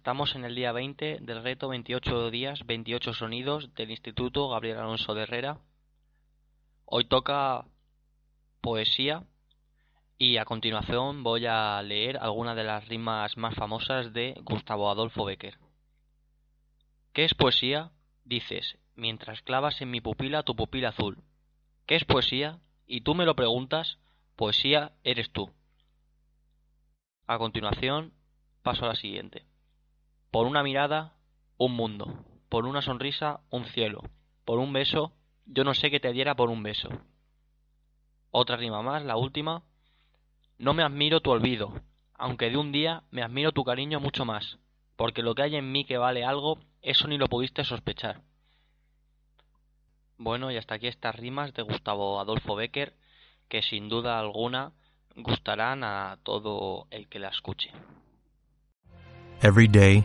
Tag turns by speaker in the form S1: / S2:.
S1: Estamos en el día 20 del reto 28 días, 28 sonidos del Instituto Gabriel Alonso de Herrera. Hoy toca poesía y a continuación voy a leer algunas de las rimas más famosas de Gustavo Adolfo Becker. ¿Qué es poesía? Dices, mientras clavas en mi pupila tu pupila azul. ¿Qué es poesía? Y tú me lo preguntas, poesía eres tú. A continuación, paso a la siguiente. Por una mirada, un mundo. Por una sonrisa, un cielo. Por un beso, yo no sé qué te diera por un beso. Otra rima más, la última. No me admiro tu olvido, aunque de un día me admiro tu cariño mucho más, porque lo que hay en mí que vale algo, eso ni lo pudiste sospechar. Bueno, y hasta aquí estas rimas de Gustavo Adolfo Becker, que sin duda alguna gustarán a todo el que la escuche.
S2: Every day